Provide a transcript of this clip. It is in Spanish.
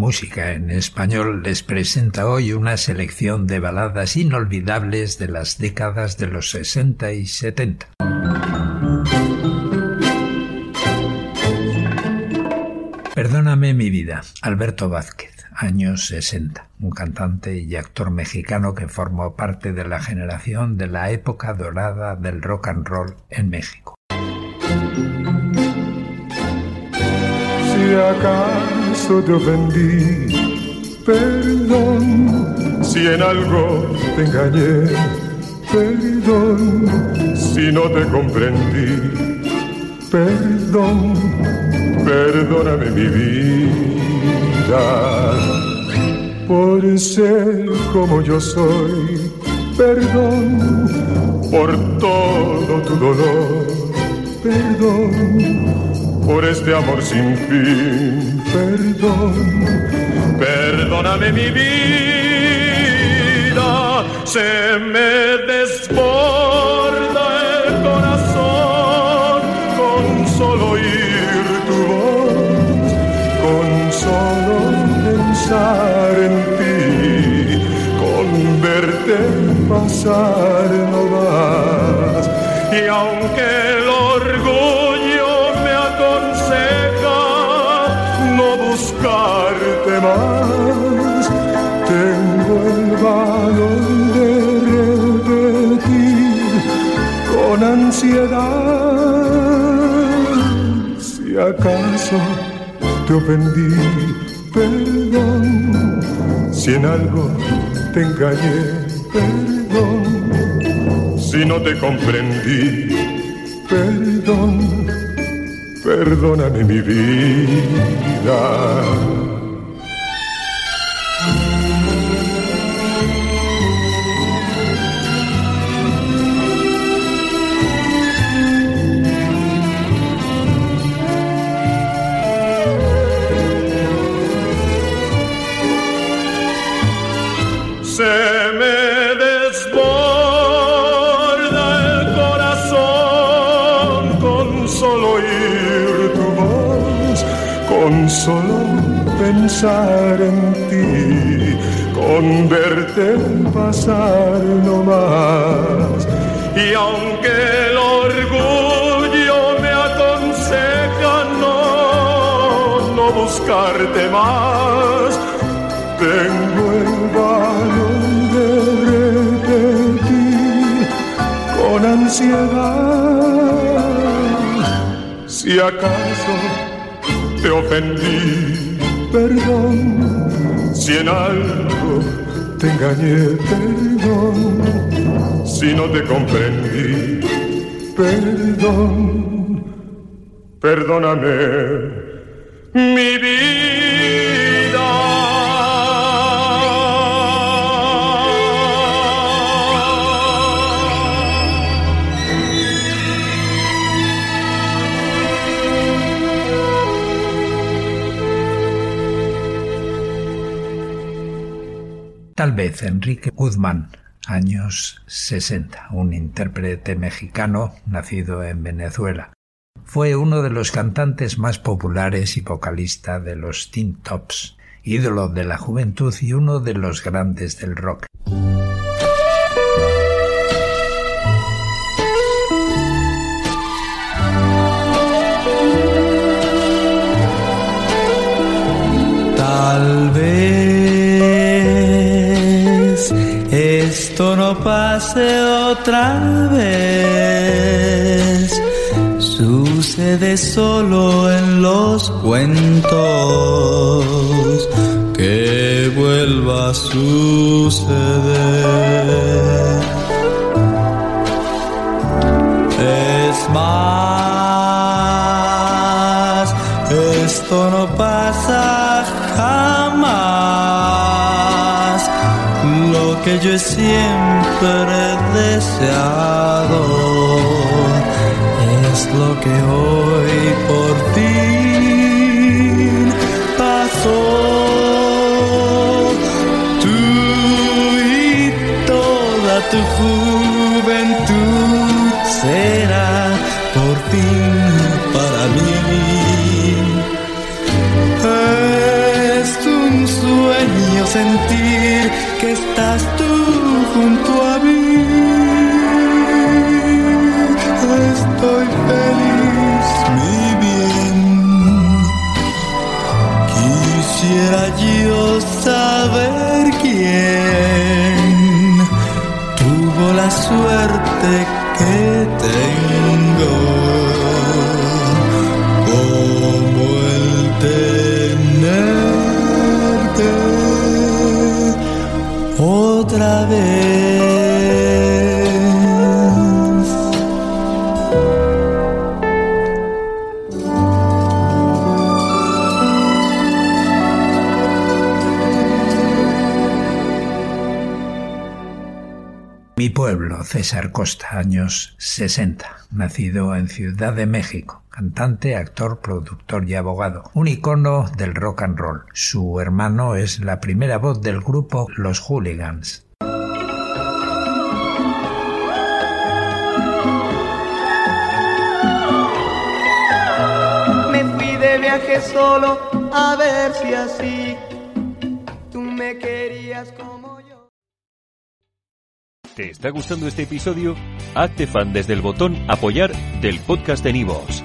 música en español les presenta hoy una selección de baladas inolvidables de las décadas de los 60 y 70. Perdóname mi vida, Alberto Vázquez, años 60, un cantante y actor mexicano que formó parte de la generación de la época dorada del rock and roll en México. Si acaso te ofendí, perdón, si en algo te engañé, perdón, si no te comprendí, perdón perdóname mi vida. Por ser como yo soy, perdón por todo tu dolor, perdón por este amor sin fin, perdón, perdóname mi vida, se me desborda el corazón con solo ir pensar en ti, con verte pasar no vas. Y aunque no buscarte más, tengo el valor de repetir con ansiedad. Si acaso te ofendí perdón, si en algo te engañé, perdón, si no te comprendí, perdón, perdóname mi vida. Solo pensar en ti, con verte pasar no más. Y aunque el orgullo me aconseja no, no buscarte más, tengo el valor de repetir con ansiedad. Si acaso te ofendí, perdón, si en algo te engañé, perdón, si no te comprendí, perdón, perdóname mi vida. Tal vez Enrique Guzmán, años 60, un intérprete mexicano nacido en Venezuela. Fue uno de los cantantes más populares y vocalista de los Teen Tops, ídolo de la juventud y uno de los grandes del rock. No pase otra vez. Sucede solo en los cuentos que vuelva a suceder. Es más, esto no pasa que yo siempre he deseado es lo que hoy por fin pasó. Tú y toda tu juventud será por fin para mí. Es un sentir que estás tú junto a mí. Estoy feliz, mi bien. Quisiera yo saber quién tuvo la suerte que tengo. Otra vez. Mi pueblo, César Costa, años 60, nacido en Ciudad de México, cantante, actor, productor y abogado, un icono del rock and roll. Su hermano es la primera voz del grupo Los Hooligans. Me fui de viaje solo a ver si así tú me querías como yo. ¿Te está gustando este episodio? Hazte fan desde el botón Apoyar del podcast de Nivos.